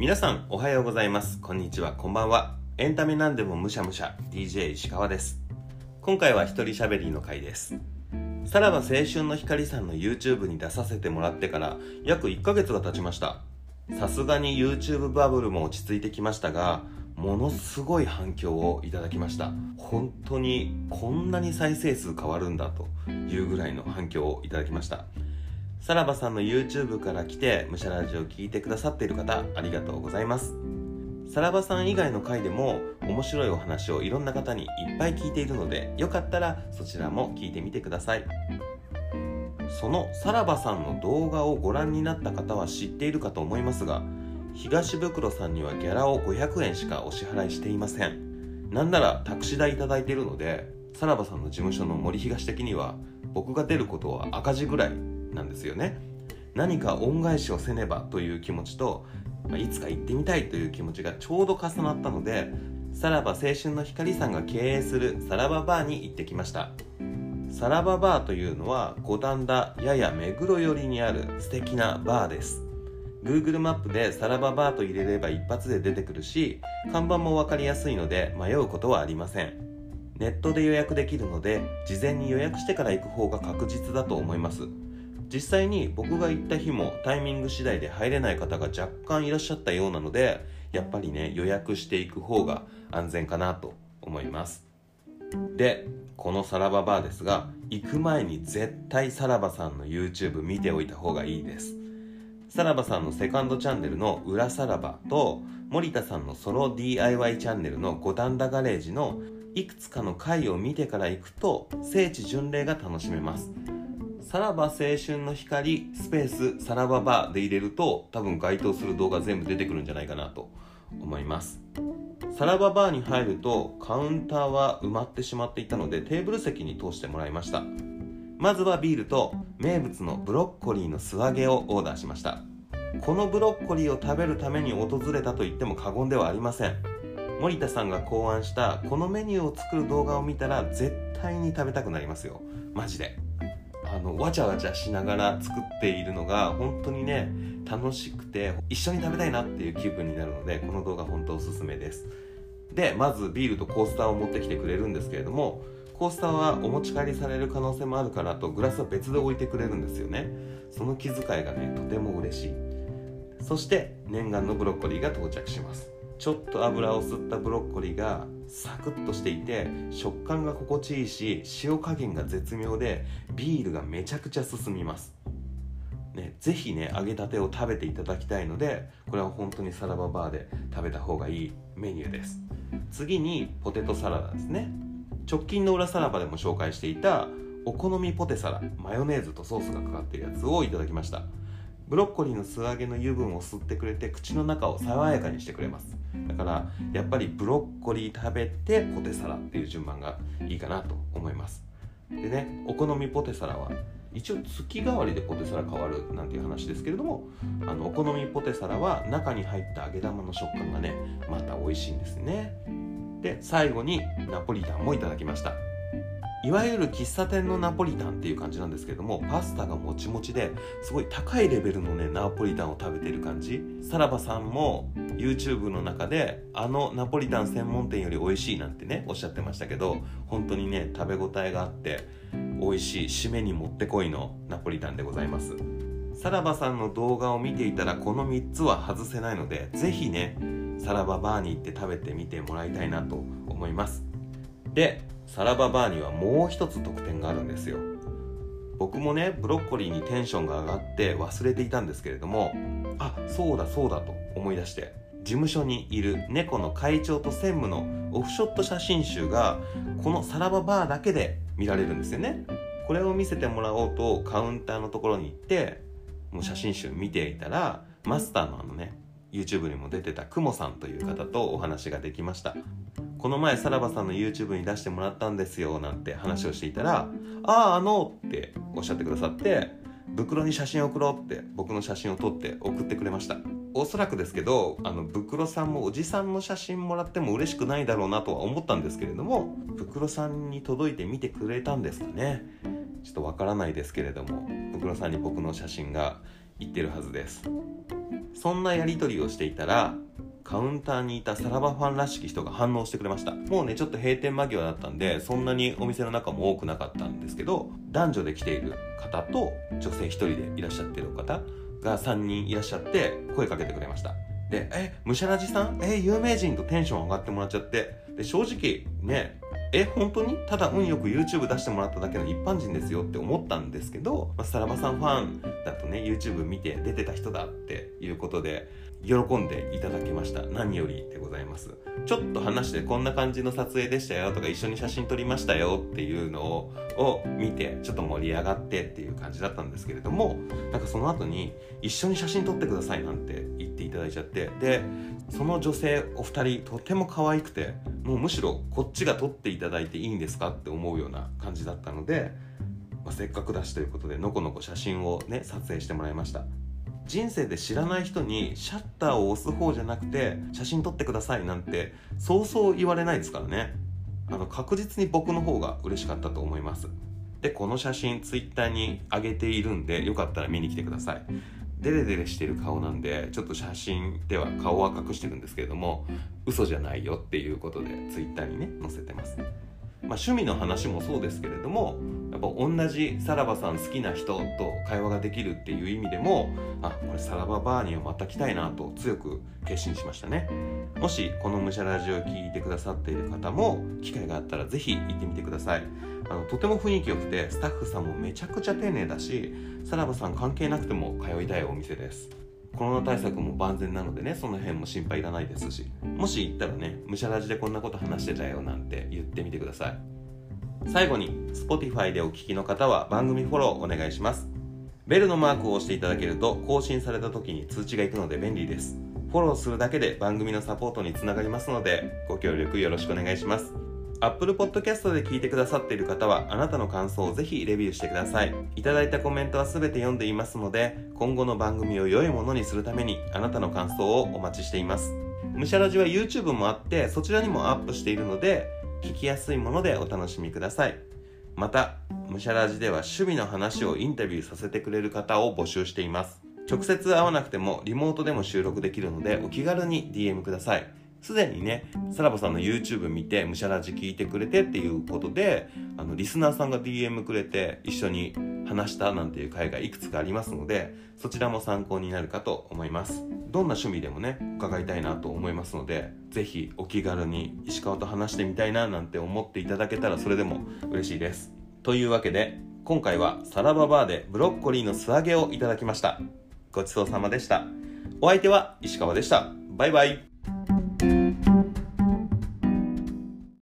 皆さんおはようございます。こんにちは。こんばんは。エンタメなんでもむしゃむしゃ。DJ 石川です。今回は一人喋りの回です。さらば青春の光さんの YouTube に出させてもらってから約1ヶ月が経ちました。さすがに YouTube バブルも落ち着いてきましたがものすごい反響をいただきました。本当にこんなに再生数変わるんだというぐらいの反響をいただきました。さらばさんの YouTube から来てむしゃラジオを聞いてくださっている方ありがとうございます。さらばさん以外の回でも面白いお話をいろんな方にいっぱい聞いているのでよかったらそちらも聞いてみてください。そのさらばさんの動画をご覧になった方は知っているかと思いますが東袋さんにはギャラを500円しかお支払いしていません。なんならタクシー代いただいているのでさらばさんの事務所の森東的には僕が出ることは赤字ぐらいなんですよね。何か恩返しをせねばという気持ちと、まあ、いつか行ってみたいという気持ちがちょうど重なったのでさらば青春の光さんが経営するさらばバーに行ってきました。さらばバーというのは五反田やや目黒寄りにある素敵なバーです。Google マップでさらばバーと入れれば一発で出てくるし看板も分かりやすいので迷うことはありません。ネットで予約できるので事前に予約してから行く方が確実だと思います。実際に僕が行った日もタイミング次第で入れない方が若干いらっしゃったようなのでやっぱりね予約していく方が安全かなと思います。でこのさらばバーですが行く前に絶対さらばさんの YouTube 見ておいた方がいいです。さらばさんのセカンドチャンネルの裏さらばと森田さんのソロ DIY チャンネルの五反田ガレージのいくつかの回を見てから行くと聖地巡礼が楽しめます。さらば青春の光スペースさらばバーで入れると多分該当する動画全部出てくるんじゃないかなと思います。さらばバーに入るとカウンターは埋まってしまっていたのでテーブル席に通してもらいました。まずはビールと名物のブロッコリーの素揚げをオーダーしました。このブロッコリーを食べるために訪れたと言っても過言ではありません。森田さんが考案したこのメニューを作る動画を見たら絶対に食べたくなりますよ。マジで。あのわちゃわちゃしながら作っているのが本当にね楽しくて一緒に食べたいなっていう気分になるのでこの動画本当おすすめです。でまずビールとコースターを持ってきてくれるんですけれどもコースターはお持ち帰りされる可能性もあるからとグラスは別で置いてくれるんですよね。その気遣いがねとても嬉しい。そして念願のブロッコリーが到着します。ちょっと油を吸ったブロッコリーがサクッとしていて食感が心地いいし塩加減が絶妙でビールがめちゃくちゃ進みます。ね、ぜひね揚げたてを食べていただきたいのでこれは本当にサラババーで食べた方がいいメニューです。次にポテトサラダですね。直近の裏さらばでも紹介していたお好みポテサラマヨネーズとソースがかかってるやつをいただきました。ブロッコリーの素揚げの油分を吸ってくれて口の中を爽やかにしてくれます。だからやっぱりブロッコリー食べてポテサラっていう順番がいいかなと思います。でねお好みポテサラは一応月替わりでポテサラ変わるなんていう話ですけれどもあのお好みポテサラは中に入った揚げ玉の食感がねまた美味しいんですね。で最後にナポリタンもいただきました。いわゆる喫茶店のナポリタンっていう感じなんですけどもパスタがもちもちですごい高いレベルのねナポリタンを食べてる感じ。さらばさんも YouTube の中であのナポリタン専門店より美味しいなんてねおっしゃってましたけど本当にね食べ応えがあって美味しい締めにもってこいのナポリタンでございます。さらばさんの動画を見ていたらこの3つは外せないのでぜひねさらばバーに行って食べてみてもらいたいなと思います。でさらばバーにはもう一つ特典があるんですよ。僕もねブロッコリーにテンションが上がって忘れていたんですけれどもあそうだそうだと思い出して事務所にいる猫の会長と専務のオフショット写真集がこのさらばバーだけで見られるんですよね。これを見せてもらおうとカウンターのところに行ってもう写真集見ていたらマスターのあのね YouTube にも出てたくもさんという方とお話ができました。この前さらばさんの YouTube に出してもらったんですよなんて話をしていたら「あああの」っておっしゃってくださって袋に写真送ろうって僕の写真を撮って送ってくれました。おそらくですけどあの袋さんもおじさんの写真もらっても嬉しくないだろうなとは思ったんですけれども袋さんに届いて見てくれたんですかね。ちょっとわからないですけれども袋さんに僕の写真が言ってるはずです。そんなやり取りをしていたらカウンターにいたさらばファンらしき人が反応してくれました。もうねちょっと閉店間際だったんでそんなにお店の中も多くなかったんですけど男女で来ている方と女性1人でいらっしゃってる方が3人いらっしゃって声かけてくれました。で「えむしゃらじさん？え有名人?」とテンション上がってもらっちゃって。で正直ねえ本当に？ただ運よく YouTube 出してもらっただけの一般人ですよって思ったんですけど、まあ、さらばさんファンだとね YouTube 見て出てた人だっていうことで喜んでいただけました。何よりでございます。ちょっと話してこんな感じの撮影でしたよ。とか一緒に写真撮りましたよっていうのをを見てちょっと盛り上がってっていう感じだったんですけれどもなんかその後に一緒に写真撮ってくださいなんて言っていただいちゃって。でその女性お二人とても可愛くてもうむしろこっちが撮っていただいていいんですかって思うような感じだったので、まあ、せっかくだしということでのこのこ写真をね撮影してもらいました。人生で知らない人にシャッターを押す方じゃなくて写真撮ってくださいなんてそうそう言われないですからね。あの確実に僕の方が嬉しかったと思います。でこの写真 Twitter に上げているんでよかったら見に来てください。デレデレしてる顔なんでちょっと写真では顔は隠してるんですけれども嘘じゃないよっていうことで Twitter にね載せてます。まあ、趣味の話もそうですけれどもやっぱ同じさらばさん好きな人と会話ができるっていう意味でもあこれさらばバーにはまた来たいなと強く決心しましたね。もしこのむしゃラジオを聞いてくださっている方も機会があったら是非行ってみてください。あのとても雰囲気良くてスタッフさんもめちゃくちゃ丁寧だしさらばさん関係なくても通いたいお店です。コロナ対策も万全なのでねその辺も心配いらないですし。もし行ったらねむしゃらじでこんなこと話してたよなんて言ってみてください。最後に Spotify でお聞きの方は番組フォローお願いします。ベルのマークを押していただけると更新された時に通知がいくので便利です。フォローするだけで番組のサポートにつながりますのでご協力よろしくお願いします。Apple Podcast で聞いてくださっている方はあなたの感想をぜひレビューしてください。いただいたコメントは全て読んでいますので今後の番組を良いものにするためにあなたの感想をお待ちしています。むしゃらじは YouTube もあってそちらにもアップしているので聞きやすいものでお楽しみください。またむしゃらじでは趣味の話をインタビューさせてくれる方を募集しています。直接会わなくてもリモートでも収録できるのでお気軽に DM ください。すでにね、さらばさんの YouTube 見て、むしゃらじ聞いてくれてっていうことで、あの、リスナーさんが DM くれて一緒に話したなんていう回がいくつかありますので、そちらも参考になるかと思います。どんな趣味でもね、伺いたいなと思いますので、ぜひお気軽に石川と話してみたいななんて思っていただけたらそれでも嬉しいです。というわけで、今回はサラババーでブロッコリーの素揚げをいただきました。ごちそうさまでした。お相手は石川でした。バイバイ。